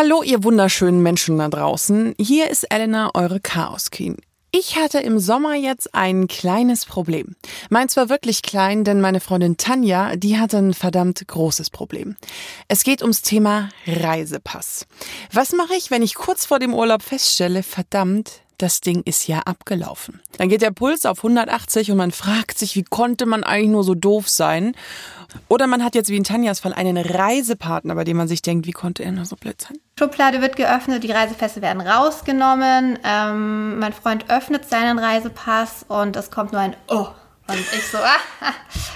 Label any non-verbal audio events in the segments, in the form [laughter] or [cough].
Hallo, ihr wunderschönen Menschen da draußen. Hier ist Elena, eure Chaos Queen. Ich hatte im Sommer jetzt ein kleines Problem. Meins war wirklich klein, denn meine Freundin Tanja, die hatte ein verdammt großes Problem. Es geht ums Thema Reisepass. Was mache ich, wenn ich kurz vor dem Urlaub feststelle, verdammt, das Ding ist ja abgelaufen. Dann geht der Puls auf 180 und man fragt sich, wie konnte man eigentlich nur so doof sein? Oder man hat jetzt wie in Tanjas Fall einen Reisepartner, bei dem man sich denkt, wie konnte er nur so blöd sein? Schublade wird geöffnet, die Reisepässe werden rausgenommen. Ähm, mein Freund öffnet seinen Reisepass und es kommt nur ein Oh. Und ich so, [laughs] ah,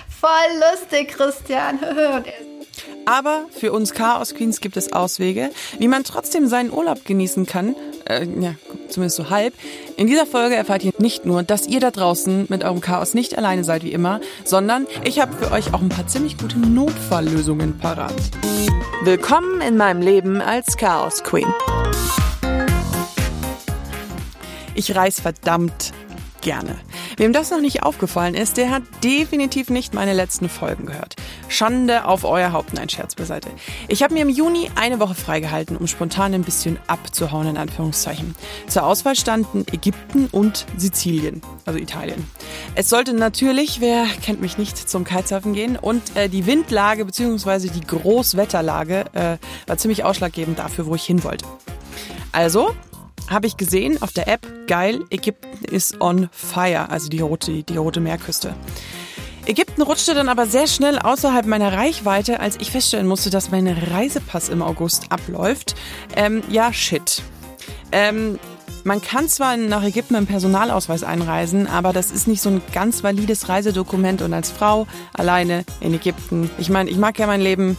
voll lustig, Christian. [laughs] Aber für uns Chaos Queens gibt es Auswege, wie man trotzdem seinen Urlaub genießen kann. Äh, ja, zumindest so halb. In dieser Folge erfahrt ihr nicht nur, dass ihr da draußen mit eurem Chaos nicht alleine seid wie immer, sondern ich habe für euch auch ein paar ziemlich gute Notfalllösungen parat. Willkommen in meinem Leben als Chaos Queen. Ich reise verdammt gerne. Wem das noch nicht aufgefallen ist, der hat definitiv nicht meine letzten Folgen gehört. Schande auf euer Haupt, nein, Scherz beiseite. Ich habe mir im Juni eine Woche freigehalten, um spontan ein bisschen abzuhauen, in Anführungszeichen. Zur Auswahl standen Ägypten und Sizilien, also Italien. Es sollte natürlich, wer kennt mich nicht, zum Kitesurfen gehen und äh, die Windlage bzw. die Großwetterlage äh, war ziemlich ausschlaggebend dafür, wo ich hin wollte. Also habe ich gesehen auf der App, geil, Ägypten ist on fire, also die rote, die rote Meerküste. Ägypten rutschte dann aber sehr schnell außerhalb meiner Reichweite, als ich feststellen musste, dass mein Reisepass im August abläuft. Ähm, ja, shit. Ähm, man kann zwar nach Ägypten mit Personalausweis einreisen, aber das ist nicht so ein ganz valides Reisedokument und als Frau alleine in Ägypten. Ich meine, ich mag ja mein Leben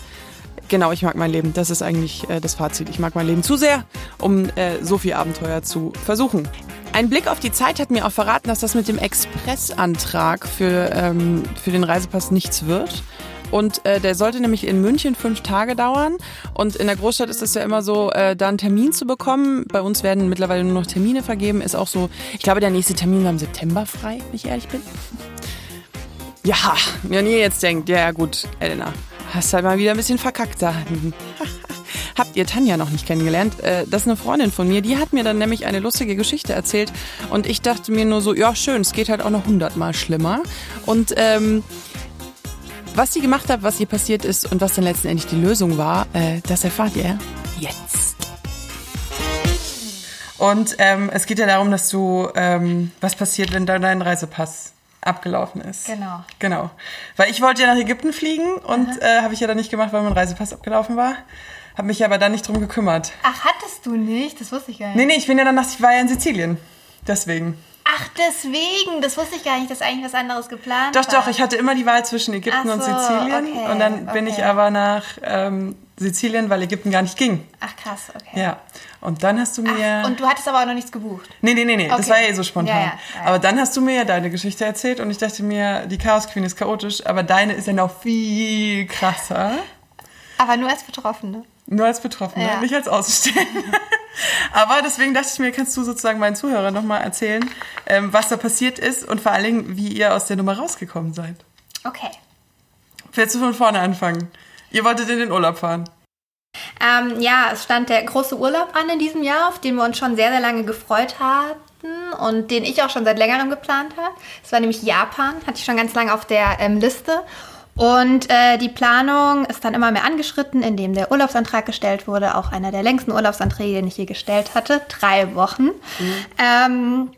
Genau, ich mag mein Leben. Das ist eigentlich äh, das Fazit. Ich mag mein Leben zu sehr, um äh, so viel Abenteuer zu versuchen. Ein Blick auf die Zeit hat mir auch verraten, dass das mit dem Expressantrag für, ähm, für den Reisepass nichts wird. Und äh, der sollte nämlich in München fünf Tage dauern. Und in der Großstadt ist es ja immer so, äh, da einen Termin zu bekommen. Bei uns werden mittlerweile nur noch Termine vergeben. Ist auch so, ich glaube, der nächste Termin war im September frei, wenn ich ehrlich bin. Ja, wenn ihr jetzt denkt, ja, ja gut, Elena, Hast halt mal wieder ein bisschen verkackt da. [laughs] Habt ihr Tanja noch nicht kennengelernt? Äh, das ist eine Freundin von mir, die hat mir dann nämlich eine lustige Geschichte erzählt und ich dachte mir nur so, ja schön, es geht halt auch noch hundertmal schlimmer. Und ähm, was sie gemacht hat, was ihr passiert ist und was dann letztendlich die Lösung war, äh, das erfahrt ihr jetzt. Und ähm, es geht ja darum, dass du, ähm, was passiert, wenn dein Reisepass abgelaufen ist. Genau. Genau. Weil ich wollte ja nach Ägypten fliegen und äh, habe ich ja dann nicht gemacht, weil mein Reisepass abgelaufen war. Habe mich aber dann nicht drum gekümmert. Ach, hattest du nicht? Das wusste ich gar nicht. Nee, nee, ich bin ja dann nach, ich war ja in Sizilien. Deswegen. Ach, deswegen. Das wusste ich gar nicht, dass eigentlich was anderes geplant doch, war. Doch, doch. Ich hatte immer die Wahl zwischen Ägypten Ach und so, Sizilien. okay, und dann bin okay. ich aber nach ähm, Sizilien, weil Ägypten gar nicht ging. Ach, krass, okay. Ja. Und dann hast du mir. Ach, und du hattest aber auch noch nichts gebucht. Nee, nee, nee, nee. Das Okay. war ja eh so spontan. Ja, ja, ja. Aber dann hast du mir ja deine Geschichte erzählt und ich dachte mir, die Chaos Queen ist chaotisch, aber deine ist ja noch viel krasser. Aber nur als Betroffene. Nur als Betroffene, Ja. nicht als Außenstehende. [laughs] aber deswegen dachte ich mir, kannst du sozusagen meinen Zuhörern nochmal erzählen, ähm, was da passiert ist und vor allen Dingen, wie ihr aus der Nummer rausgekommen seid. Okay. Willst du von vorne anfangen? Ihr wolltet in den Urlaub fahren. Ähm, ja, es stand der große Urlaub an in diesem Jahr, auf den wir uns schon sehr, sehr lange gefreut hatten und den ich auch schon seit längerem geplant habe. Es war nämlich Japan, hatte ich schon ganz lange auf der ähm, Liste. Und äh, die Planung ist dann immer mehr angeschritten, indem der Urlaubsantrag gestellt wurde. Auch einer der längsten Urlaubsanträge, den ich je gestellt hatte. Drei Wochen. Ähm,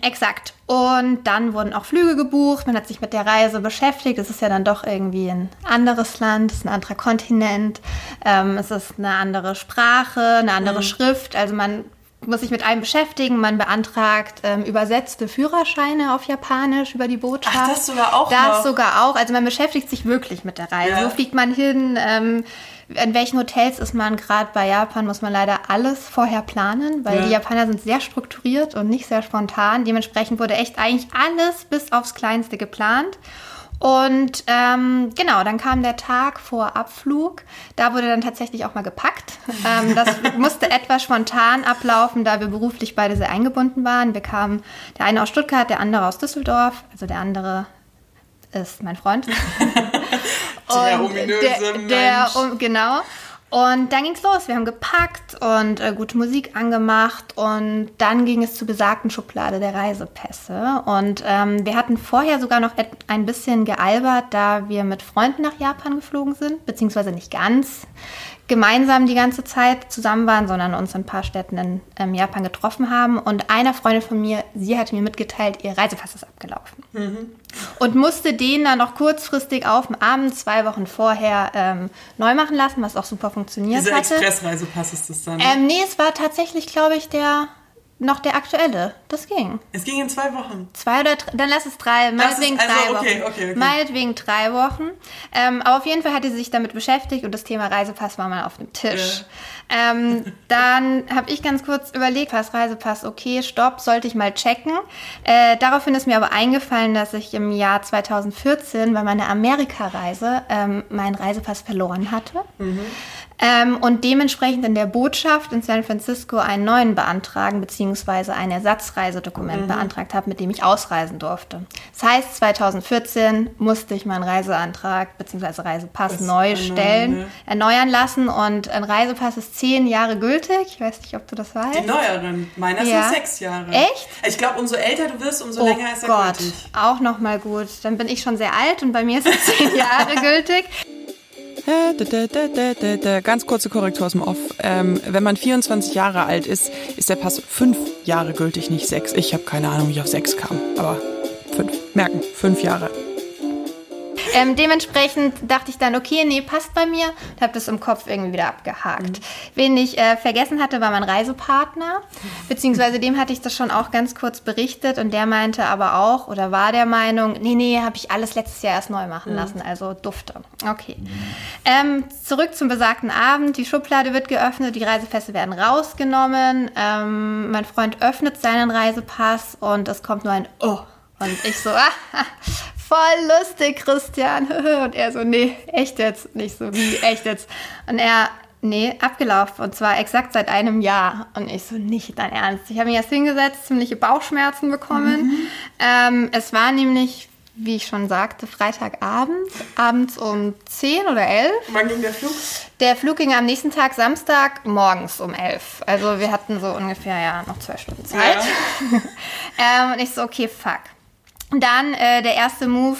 Exakt. Und dann wurden auch Flüge gebucht. Man hat sich mit der Reise beschäftigt. Es ist ja dann doch irgendwie ein anderes Land, es ist ein anderer Kontinent. Ähm, es ist eine andere Sprache, eine andere Schrift. Also man muss sich mit allem beschäftigen. Man beantragt ähm, übersetzte Führerscheine auf Japanisch über die Botschaft. Ach, das sogar auch Das noch? sogar auch. Also man beschäftigt sich wirklich mit der Reise. Ja. Wo fliegt man hin? Ähm, in welchen Hotels ist man gerade bei Japan, muss man leider alles vorher planen, weil Ja. die Japaner sind sehr strukturiert und nicht sehr spontan. Dementsprechend wurde echt eigentlich alles bis aufs Kleinste geplant. Und ähm, genau, dann kam der Tag vor Abflug. Da wurde dann tatsächlich auch mal gepackt. [laughs] Ähm, das musste etwas spontan ablaufen, da wir beruflich beide sehr eingebunden waren. Wir kamen, der eine aus Stuttgart, der andere aus Düsseldorf. Also der andere ist mein Freund. [laughs] Der ominöse der, der Mensch. genau. Und dann ging's los. Wir haben gepackt und äh, gute Musik angemacht und dann ging es zur besagten Schublade der Reisepässe. Und ähm, wir hatten vorher sogar noch ein bisschen gealbert, da wir mit Freunden nach Japan geflogen sind, beziehungsweise nicht ganz gemeinsam die ganze Zeit zusammen waren, sondern uns in ein paar Städten in ähm, Japan getroffen haben. Und einer Freundin von mir, sie hatte mir mitgeteilt, ihr Reisepass ist abgelaufen. Mhm. Und musste den dann noch kurzfristig auf dem Abend, zwei Wochen vorher, ähm, neu machen lassen, was auch super funktioniert Dieser hatte. Dieser Expressreisepass ist das dann? Ähm, nee, es war tatsächlich, glaube ich, der noch der aktuelle. Das ging. Es ging in zwei Wochen. Zwei oder drei, dann lass es drei, meinetwegen also, drei okay, Wochen. Okay, okay. Meinetwegen drei Wochen. Ähm, aber auf jeden Fall hatte sie sich damit beschäftigt und das Thema Reisepass war mal auf dem Tisch. Ja. Ähm, [laughs] dann habe ich ganz kurz überlegt, was Reisepass, okay, stopp, sollte ich mal checken. Äh, daraufhin ist mir aber eingefallen, dass ich im Jahr 2014 bei meiner Amerikareise ähm, meinen Reisepass verloren hatte. Mhm ähm, und dementsprechend in der Botschaft in San Francisco einen neuen beantragen beziehungsweise ein Ersatzreisedokument mhm. beantragt habe, mit dem ich ausreisen durfte. Das heißt, 2014 musste ich meinen Reiseantrag beziehungsweise Reisepass das neu stellen, ne? erneuern lassen und ein Reisepass ist zehn Jahre gültig. Ich weiß nicht, ob du das weißt. Die neueren. Meiner ja. sind sechs Jahre. Echt? Ich glaube, umso älter du wirst, umso oh länger ist er Gott. gültig. Auch nochmal gut. Dann bin ich schon sehr alt und bei mir ist es zehn [laughs] Jahre gültig. Ganz kurze Korrektur aus dem Off. Ähm, wenn man 24 Jahre alt ist, ist der Pass fünf Jahre gültig, nicht sechs. Ich habe keine Ahnung, wie ich auf sechs kam, aber fünf. Merken, fünf Jahre. Ähm, dementsprechend dachte ich dann, okay, nee, passt bei mir und habe das im Kopf irgendwie wieder abgehakt. Mhm. Wen ich äh, vergessen hatte, war mein Reisepartner, beziehungsweise dem hatte ich das schon auch ganz kurz berichtet und der meinte aber auch oder war der Meinung, nee, nee, habe ich alles letztes Jahr erst neu machen mhm. lassen, also dufte. Okay. Mhm. Ähm, zurück zum besagten Abend, die Schublade wird geöffnet, die Reisepässe werden rausgenommen, ähm, mein Freund öffnet seinen Reisepass und es kommt nur ein Oh. Und ich so, [laughs] ah, voll lustig, Christian. [laughs] Und er so, nee, echt jetzt? Nicht so, wie, echt jetzt? Und er, nee, abgelaufen. Und zwar exakt seit einem Jahr. Und ich so, nicht dein Ernst. Ich habe mich erst hingesetzt, ziemliche Bauchschmerzen bekommen. Mhm. Ähm, es war nämlich, wie ich schon sagte, Freitagabend, abends um 10 oder 11. Wann ging der Flug? Der Flug ging am nächsten Tag, Samstag, morgens um 11. Also wir hatten so ungefähr ja noch zwei Stunden Zeit. Ja. [laughs] ähm, und ich so, okay, fuck. Dann äh, der erste Move,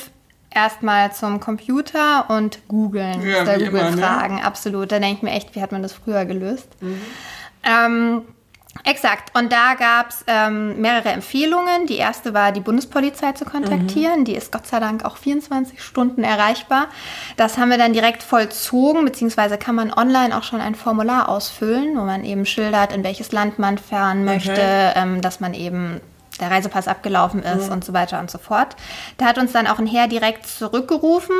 erstmal zum Computer und googeln, ja, da Google fragen, ne? absolut. Da denke ich mir echt, wie hat man das früher gelöst? Mhm. Ähm, exakt. Und da gab es ähm, mehrere Empfehlungen. Die erste war, die Bundespolizei zu kontaktieren. Mhm. Die ist Gott sei Dank auch 24 Stunden erreichbar. Das haben wir dann direkt vollzogen, beziehungsweise kann man online auch schon ein Formular ausfüllen, wo man eben schildert, in welches Land man fahren möchte, okay. ähm, dass man eben der Reisepass abgelaufen ist mhm. und so weiter und so fort. Da hat uns dann auch ein Herr direkt zurückgerufen,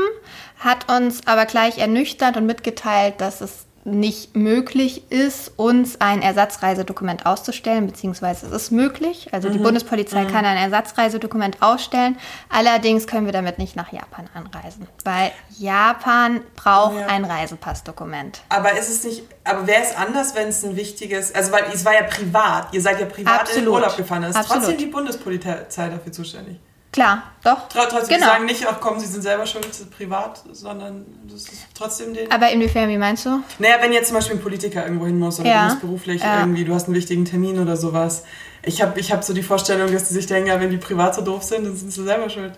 hat uns aber gleich ernüchtert und mitgeteilt, dass es nicht möglich ist, uns ein Ersatzreisedokument auszustellen, beziehungsweise es ist möglich. Also mhm. die Bundespolizei mhm. kann ein Ersatzreisedokument ausstellen. Allerdings können wir damit nicht nach Japan anreisen, weil Japan braucht ja. ein Reisepassdokument. Aber ist es nicht, aber wäre es anders, wenn es ein wichtiges, also weil es war ja privat, ihr seid ja privat Absolut. in den Urlaub gefahren, ist Absolut. trotzdem die Bundespolizei dafür zuständig? Klar, doch. Trotzdem genau. sagen nicht, ach komm, sie sind selber schuld, privat, sondern das ist trotzdem den. Aber inwiefern, wie meinst du? Naja, wenn jetzt zum Beispiel ein Politiker irgendwo hin muss oder ja. du musst beruflich ja. irgendwie, du hast einen wichtigen Termin oder sowas. Ich habe ich hab so die Vorstellung, dass die sich denken, ja, wenn die privat so doof sind, dann sind sie selber schuld.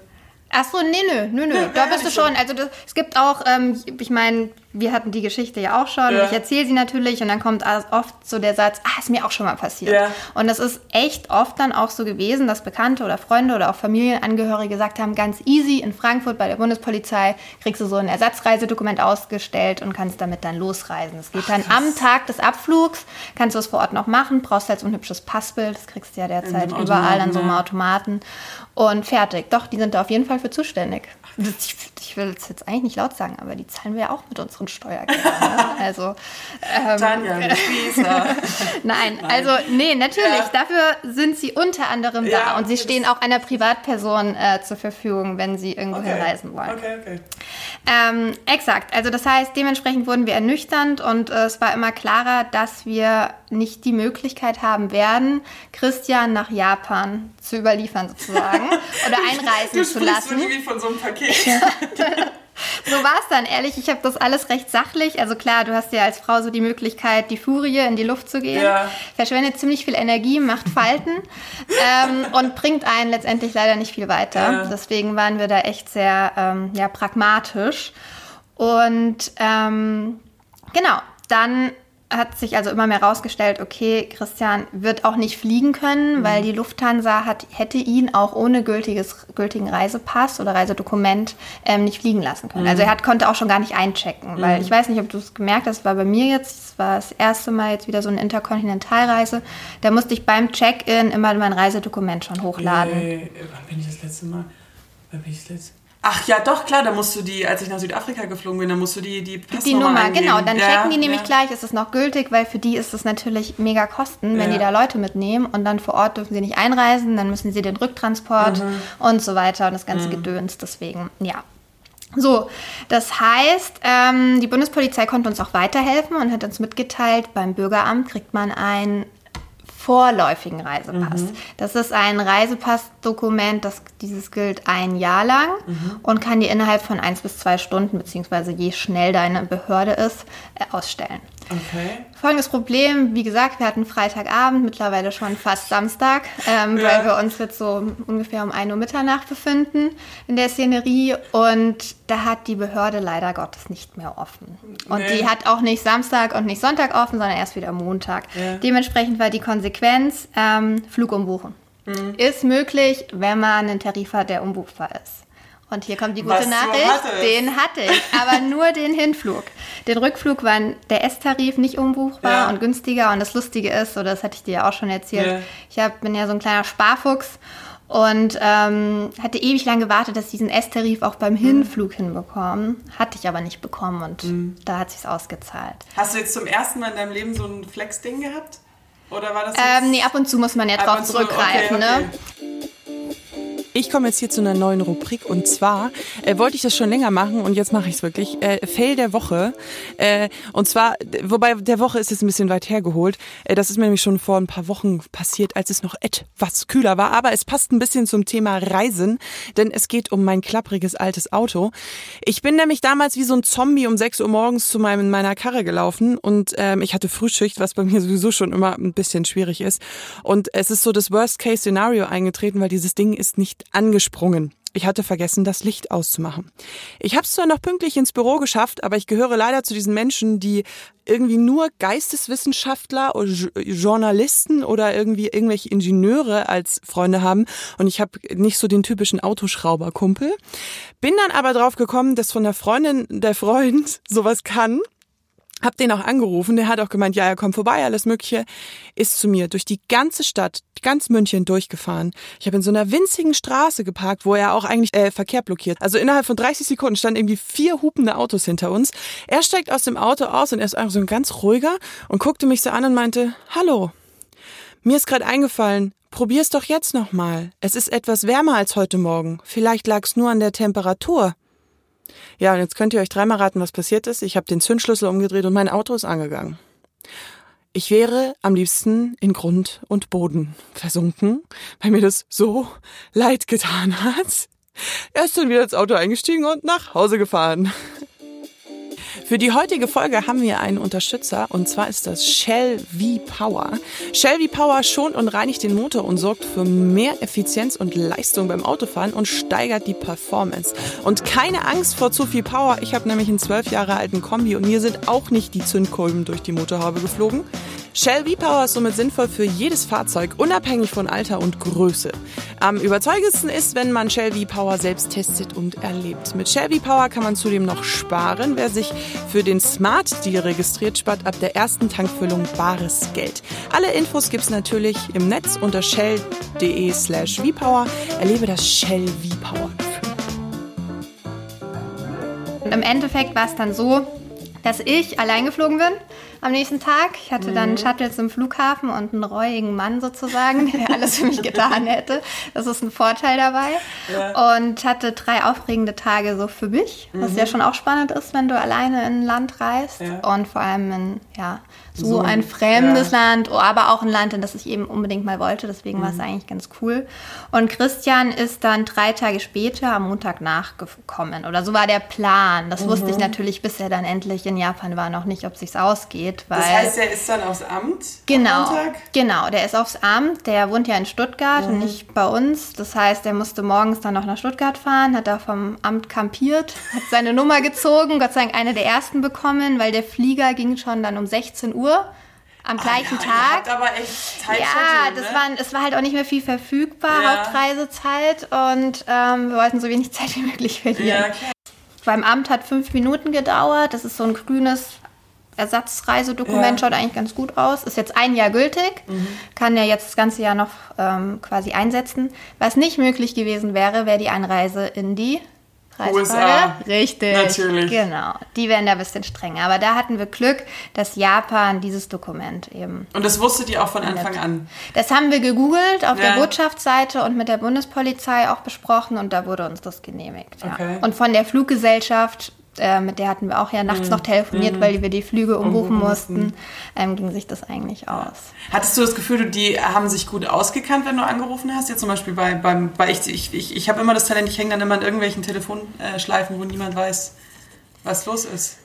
Ach so, nee, nö, nö, nö. Ja, da bist du schon. Also das, es gibt auch, ähm, ich meine, wir hatten die Geschichte ja auch schon. Ja. Ich erzähle sie natürlich und dann kommt oft so der Satz, ah, ist mir auch schon mal passiert. Ja. Und das ist echt oft dann auch so gewesen, dass Bekannte oder Freunde oder auch Familienangehörige gesagt haben, ganz easy, in Frankfurt bei der Bundespolizei kriegst du so ein Ersatzreisedokument ausgestellt und kannst damit dann losreisen. Es geht Ach, dann am Tag des Abflugs, kannst du es vor Ort noch machen, brauchst halt so ein hübsches Passbild, das kriegst du ja derzeit überall an so einem Automaten und fertig. Doch, die sind da auf jeden Fall für zuständig. Ich, ich will es jetzt eigentlich nicht laut sagen, aber die zahlen wir ja auch mit unseren Steuergeldern. Ne? [laughs] Also, ähm, Tanja, [laughs] Nein, Nein, also nee, natürlich. Ja. Dafür sind sie unter anderem ja, da und sie stehen auch einer Privatperson äh, zur Verfügung, wenn sie irgendwo okay. reisen wollen. Okay, okay. Ähm, exakt. Also das heißt, dementsprechend wurden wir ernüchternd und äh, es war immer klarer, dass wir nicht die Möglichkeit haben werden, Christian nach Japan zu überliefern sozusagen [laughs] oder einreisen du zu lassen. Du irgendwie von so einem Paket. So war es dann, ehrlich. Ich habe das alles recht sachlich. Also klar, du hast ja als Frau so die Möglichkeit, die Furie in die Luft zu gehen. Ja. Verschwendet ziemlich viel Energie, macht Falten [laughs] ähm, und bringt einen letztendlich leider nicht viel weiter. Ja. Deswegen waren wir da echt sehr ähm, ja, pragmatisch. Und ähm, genau, dann hat sich also immer mehr herausgestellt, okay, Christian wird auch nicht fliegen können, mhm. weil die Lufthansa hat, hätte ihn auch ohne gültiges, gültigen Reisepass oder Reisedokument ähm, nicht fliegen lassen können. Mhm. Also er hat, konnte auch schon gar nicht einchecken, mhm. weil ich weiß nicht, ob du es gemerkt hast, war bei mir jetzt, das war das erste Mal jetzt wieder so eine Interkontinentalreise, da musste ich beim Check-in immer mein Reisedokument schon hochladen. Äh, wann bin ich das letzte Mal? Wann bin ich das letzte Ach ja, doch, klar, da musst du die, als ich nach Südafrika geflogen bin, da musst du die, die Passnummer Die Nummer, eingeben. genau, dann ja, checken die nämlich ja. gleich, ist es noch gültig, weil für die ist es natürlich mega Kosten, wenn ja. die da Leute mitnehmen und dann vor Ort dürfen sie nicht einreisen, dann müssen sie den Rücktransport mhm. und so weiter und das ganze mhm. Gedöns, deswegen, ja. So, das heißt, ähm, die Bundespolizei konnte uns auch weiterhelfen und hat uns mitgeteilt, beim Bürgeramt kriegt man ein vorläufigen Reisepass. Mhm. Das ist ein Reisepassdokument, das dieses gilt ein Jahr lang mhm. und kann dir innerhalb von eins bis zwei Stunden, beziehungsweise je schnell deine Behörde ist, äh, ausstellen. Okay. Folgendes Problem, wie gesagt, wir hatten Freitagabend, mittlerweile schon fast Samstag, ähm, ja. weil wir uns jetzt so ungefähr um 1 Uhr Mitternacht befinden in der Szenerie und da hat die Behörde leider Gottes nicht mehr offen. Und nee. die hat auch nicht Samstag und nicht Sonntag offen, sondern erst wieder Montag. Ja. Dementsprechend war die Konsequenz ähm, Flug umbuchen. Mhm. Ist möglich, wenn man einen Tarif hat, der umbuchbar ist. Und hier kommt die gute Was Nachricht. Den hatte ich, aber nur den Hinflug. Den Rückflug war der S-Tarif nicht umbuchbar ja. und günstiger. Und das Lustige ist, oder das hatte ich dir ja auch schon erzählt, ja. ich hab, bin ja so ein kleiner Sparfuchs und ähm, hatte ewig lang gewartet, dass ich diesen S-Tarif auch beim Hinflug mhm. hinbekommen. Hatte ich aber nicht bekommen und mhm. da hat sich's ausgezahlt. Hast du jetzt zum ersten Mal in deinem Leben so ein Flex-Ding gehabt? Oder war das? Ähm, nee, ab und zu muss man ja drauf zurückgreifen, okay, okay. ne? Ich komme jetzt hier zu einer neuen Rubrik und zwar äh, wollte ich das schon länger machen und jetzt mache ich es wirklich. Äh, Fail der Woche. Äh, und zwar, wobei der Woche ist jetzt ein bisschen weit hergeholt. Äh, das ist mir nämlich schon vor ein paar Wochen passiert, als es noch etwas kühler war. Aber es passt ein bisschen zum Thema Reisen, denn es geht um mein klappriges altes Auto. Ich bin nämlich damals wie so ein Zombie um 6 Uhr morgens zu meinem, meiner Karre gelaufen und ähm, ich hatte Frühschicht, was bei mir sowieso schon immer ein bisschen schwierig ist. Und es ist so das Worst-Case-Szenario eingetreten, weil dieses Ding ist nicht angesprungen. Ich hatte vergessen, das Licht auszumachen. Ich habe es zwar noch pünktlich ins Büro geschafft, aber ich gehöre leider zu diesen Menschen, die irgendwie nur Geisteswissenschaftler oder Journalisten oder irgendwie irgendwelche Ingenieure als Freunde haben und ich habe nicht so den typischen Autoschrauberkumpel. Bin dann aber drauf gekommen, dass von der Freundin der Freund [laughs] sowas kann hab den auch angerufen, der hat auch gemeint, ja, er kommt vorbei, alles Mögliche. Ist zu mir durch die ganze Stadt, ganz München durchgefahren. Ich habe in so einer winzigen Straße geparkt, wo er auch eigentlich äh, Verkehr blockiert. Also innerhalb von 30 Sekunden standen irgendwie vier hupende Autos hinter uns. Er steigt aus dem Auto aus und er ist einfach so ein ganz ruhiger und guckte mich so an und meinte, hallo, mir ist gerade eingefallen, probier's doch jetzt nochmal. Es ist etwas wärmer als heute Morgen. Vielleicht lag's nur an der Temperatur. Ja, und jetzt könnt ihr euch dreimal raten, was passiert ist. Ich habe den Zündschlüssel umgedreht und mein Auto ist angegangen. Ich wäre am liebsten in Grund und Boden versunken, weil mir das so leid getan hat. Er ist dann wieder ins Auto eingestiegen und nach Hause gefahren. Für die heutige Folge haben wir einen Unterstützer und zwar ist das Shell V-Power. Shell V-Power schont und reinigt den Motor und sorgt für mehr Effizienz und Leistung beim Autofahren und steigert die Performance. Und keine Angst vor zu viel Power. Ich habe nämlich einen zwölf Jahre alten Kombi und mir sind auch nicht die Zündkolben durch die Motorhaube geflogen. Shell V-Power ist somit sinnvoll für jedes Fahrzeug, unabhängig von Alter und Größe. Am überzeugendsten ist, wenn man Shell V-Power selbst testet und erlebt. Mit Shell V-Power kann man zudem noch sparen. Wer sich für den Smart Deal registriert, spart ab der ersten Tankfüllung bares Geld. Alle Infos gibt's natürlich im Netz unter shell.de slash V-Power. Erlebe das Shell V-Power. Im Endeffekt war es dann so, dass ich allein geflogen bin am nächsten Tag. Ich hatte dann einen Shuttle zum Flughafen und einen reuigen Mann sozusagen, [laughs] der alles für mich getan hätte. Das ist ein Vorteil dabei. Ja. Und hatte drei aufregende Tage so für mich, was ja schon auch spannend ist, wenn du alleine in ein Land reist. Ja. Und vor allem in, ja, so, So, ein fremdes ja. Land, oh, aber auch ein Land, in das ich eben unbedingt mal wollte. Deswegen war es eigentlich ganz cool. Und Christian ist dann drei Tage später am Montag nachgekommen. Oder so war der Plan. Das wusste ich natürlich, bis er dann endlich in Japan war, noch nicht, ob sich's ausgeht. Weil Das heißt, er ist dann aufs Amt Genau, am Montag? genau. Der ist aufs Amt. Der wohnt ja in Stuttgart Mhm. und nicht bei uns. Das heißt, er musste morgens dann noch nach Stuttgart fahren, hat da vom Amt kampiert, hat seine [laughs] Nummer gezogen, Gott sei Dank eine der ersten bekommen, weil der Flieger ging schon dann um 16 Uhr am gleichen Ah, ja, Tag. aber echt Zeit Ja, schütteln, das ne? war, es war halt auch nicht mehr viel verfügbar, Ja. Hauptreisezeit. Und ähm, wir wollten so wenig [laughs] Zeit wie möglich verlieren. Ja, klar. Beim Amt hat fünf Minuten gedauert. Das ist so ein grünes Ersatzreisedokument, Ja. schaut eigentlich ganz gut aus. Ist jetzt ein Jahr gültig, kann ja jetzt das ganze Jahr noch ähm, quasi einsetzen. Was nicht möglich gewesen wäre, wäre die Einreise in die. USA. Richtig. Natürlich. Genau. Die wären da ein bisschen strenger. Aber da hatten wir Glück, dass Japan dieses Dokument eben Und das wusstet ihr auch von Anfang an. das haben wir gegoogelt auf Ja. der Botschaftsseite und mit der Bundespolizei auch besprochen und da wurde uns das genehmigt. Ja. Okay. Und von der Fluggesellschaft, äh, mit der hatten wir auch ja nachts noch telefoniert, weil wir die Flüge umbuchen Mhm. Mussten, ähm, ging sich das eigentlich aus. Hattest du das Gefühl, die haben sich gut ausgekannt, wenn du angerufen hast? Jetzt zum Beispiel bei, beim, bei ich, ich, ich, ich habe immer das Talent, ich hänge dann immer in irgendwelchen Telefonschleifen, wo niemand weiß, was los ist.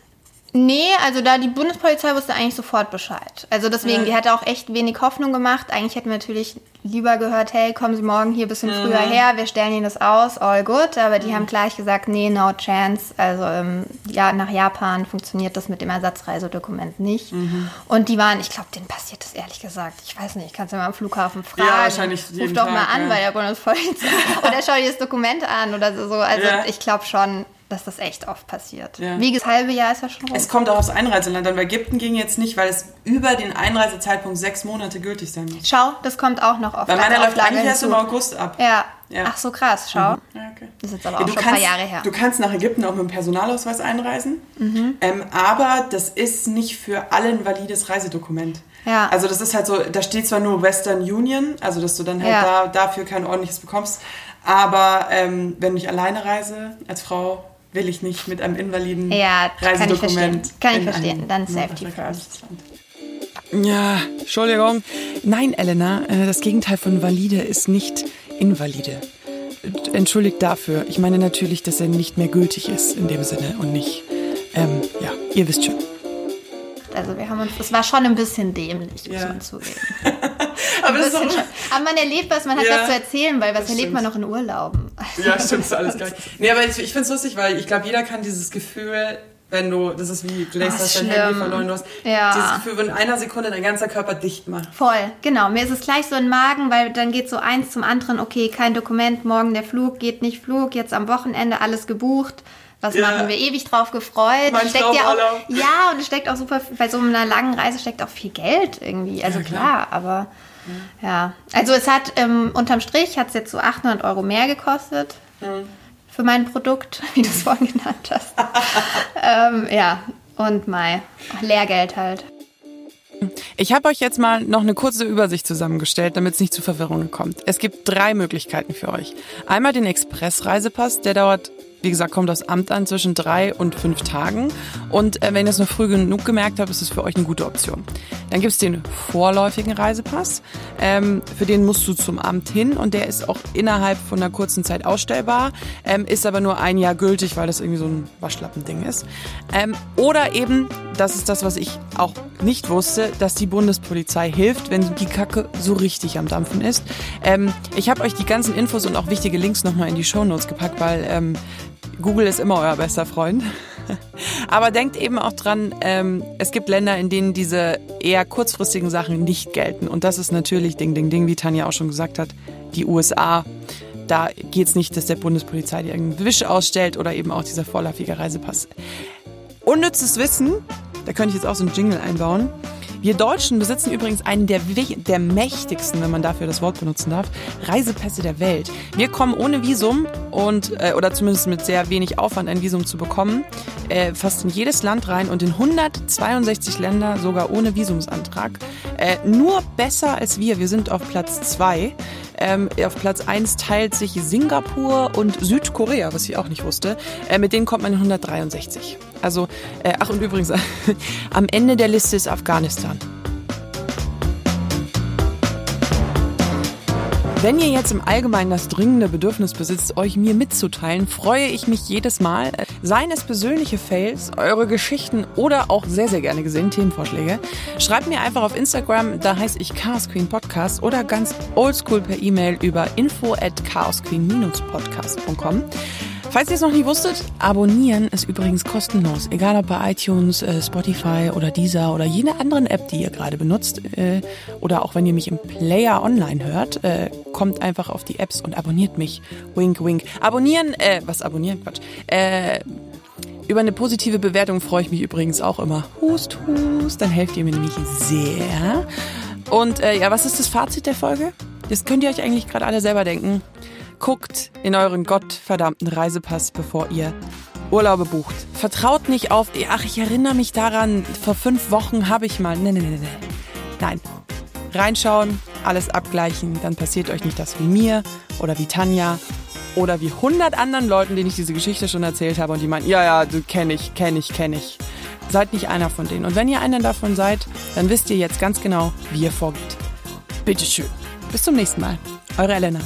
Nee, also da die Bundespolizei wusste eigentlich sofort Bescheid. Also deswegen, Ja. die hatte auch echt wenig Hoffnung gemacht. Eigentlich hätten wir natürlich lieber gehört, hey, kommen Sie morgen hier ein bisschen Mhm. früher her, wir stellen Ihnen das aus, all good. Aber die haben gleich gesagt, nee, no chance. Also ähm, ja, nach Japan funktioniert das mit dem Ersatzreisedokument nicht. Mhm. Und die waren, ich glaube, denen passiert das ehrlich gesagt. Ich weiß nicht, kannst du mal am Flughafen fragen. Ja, wahrscheinlich Ruf doch Tag, mal an ja. bei der Bundespolizei. [laughs] oder schau dir das Dokument an oder so. Also Ja. ich glaube schon, dass das echt oft passiert. Ja. Wie das halbe Jahr ist ja schon rum. Es kommt auch aufs Einreiseland an. Bei Ägypten ging jetzt nicht, weil es über den Einreisezeitpunkt sechs Monate gültig sein muss. Schau, das kommt auch noch auf Bei meiner läuft eigentlich erst im. August ab. Ja. Ja. Ach so, krass, schau. Ja, okay. Das ist jetzt aber auch schon ein kannst, paar Jahre her. Du kannst nach Ägypten auch mit dem Personalausweis einreisen, Mhm. ähm, aber das ist nicht für alle ein valides Reisedokument. Ja. Also das ist halt so, da steht zwar nur Western Union, also dass du dann halt da, dafür kein ordentliches bekommst, aber ähm, wenn ich alleine reise, als Frau, will ich nicht mit einem invaliden Ja, kann ich Reisedokument. verstehen. Kann ich in verstehen. Dann Safety Land. Ja, Entschuldigung. Nein, Elena, äh, das Gegenteil von valide ist nicht invalide. Entschuldigt dafür. Ich meine natürlich, dass er nicht mehr gültig ist in dem Sinne und nicht, ähm, ja, ihr wisst schon. Also wir haben uns, es war schon ein bisschen dämlich, muss Ja. man zugeben. [laughs] Aber Ein bisschen schon. Aber man erlebt was, man hat Ja, was zu erzählen, weil was das erlebt stimmt. man noch in Urlauben? [laughs] Ja, stimmt, ist alles gleich. Nee, aber ich, ich finde es lustig, weil ich glaube, jeder kann dieses Gefühl, wenn du, das ist wie, du denkst, dein. Handy verloren, du hast Ja. dieses Gefühl, wenn in einer Sekunde dein ganzer Körper dicht macht. Voll, genau. Mir ist es gleich so im Magen, weil dann geht so eins zum anderen, okay, kein Dokument, morgen der Flug, geht nicht Flug, jetzt am Wochenende alles gebucht. Was Ja. machen wir? Ewig drauf gefreut. Mein steckt ja, auch, ja, und es steckt auch super, bei so einer langen Reise steckt auch viel Geld irgendwie. Also Ja, klar. klar. aber ja. Also es hat, ähm, unterm Strich hat es jetzt so 800 Euro mehr gekostet für mein Produkt, [laughs] wie du es vorhin genannt hast. [laughs] ähm, ja, und Mai. Lehrgeld halt. Ich habe euch jetzt mal noch eine kurze Übersicht zusammengestellt, damit es nicht zu Verwirrungen kommt. Es gibt drei Möglichkeiten für euch. Einmal den Express-Reisepass, der dauert, wie gesagt, kommt aus Amt an zwischen drei und fünf Tagen. Und äh, wenn ihr es noch früh genug gemerkt habt, ist es für euch eine gute Option. Dann gibt's den vorläufigen Reisepass. Ähm, für den musst du zum Amt hin und der ist auch innerhalb von einer kurzen Zeit ausstellbar, ähm, ist aber nur ein Jahr gültig, weil das irgendwie so ein Waschlappending ist. Ähm, oder eben, das ist das, was ich auch nicht wusste, dass die Bundespolizei hilft, wenn die Kacke so richtig am Dampfen ist. Ähm, ich habe euch die ganzen Infos und auch wichtige Links nochmal in die Shownotes gepackt, weil ähm, Google ist immer euer bester Freund. [laughs] Aber denkt eben auch dran, ähm, es gibt Länder, in denen diese eher kurzfristigen Sachen nicht gelten. Und das ist natürlich, ding, ding, ding, wie Tanja auch schon gesagt hat, die USA. Da geht's nicht, dass der Bundespolizei dir irgendeinen Wisch ausstellt oder eben auch dieser vorläufige Reisepass. Unnützes Wissen, da könnte ich jetzt auch so einen Jingle einbauen. Wir Deutschen besitzen übrigens einen der, der mächtigsten, wenn man dafür das Wort benutzen darf, Reisepässe der Welt. Wir kommen ohne Visum und äh, oder zumindest mit sehr wenig Aufwand ein Visum zu bekommen, äh, fast in jedes Land rein und in 162 Länder sogar ohne Visumsantrag. Äh, nur besser als wir. Wir sind auf Platz zwei. Ähm, auf Platz 1 teilt sich Singapur und Südkorea, was ich auch nicht wusste. Äh, mit denen kommt man in 163. Also, äh, ach und übrigens, [laughs] am Ende der Liste ist Afghanistan. Wenn ihr jetzt im Allgemeinen das dringende Bedürfnis besitzt, euch mir mitzuteilen, freue ich mich jedes Mal. Seien es persönliche Fails, eure Geschichten oder auch sehr, sehr gerne gesehen Themenvorschläge. Schreibt mir einfach auf Instagram, da heiße ich Chaos Queen Podcast oder ganz oldschool per E-Mail über info at chaosqueen-podcast.com. Falls ihr es noch nie wusstet, abonnieren ist übrigens kostenlos. Egal ob bei iTunes, äh, Spotify oder Deezer oder jene anderen App, die ihr gerade benutzt. Äh, oder auch wenn ihr mich im Player online hört, äh, kommt einfach auf die Apps und abonniert mich. Wink, wink. Abonnieren, äh, was abonnieren? Quatsch. Äh, über eine positive Bewertung freue ich mich übrigens auch immer. Hust, hust, dann helft ihr mir nämlich sehr. Und äh, ja, was ist das Fazit der Folge? Das könnt ihr euch eigentlich gerade alle selber denken. Guckt in euren gottverdammten Reisepass, bevor ihr Urlaube bucht. Vertraut nicht auf, ach, ich erinnere mich daran, vor fünf Wochen habe ich mal. Nein, nein, nein, nein. Nein. Reinschauen, alles abgleichen, dann passiert euch nicht das wie mir oder wie Tanja oder wie hundert anderen Leuten, denen ich diese Geschichte schon erzählt habe und die meinen, ja, ja, du kenne ich, kenne ich, kenne ich. Seid nicht einer von denen. Und wenn ihr einer davon seid, dann wisst ihr jetzt ganz genau, wie ihr vorgeht. Bitteschön. Bis zum nächsten Mal. Eure Elena.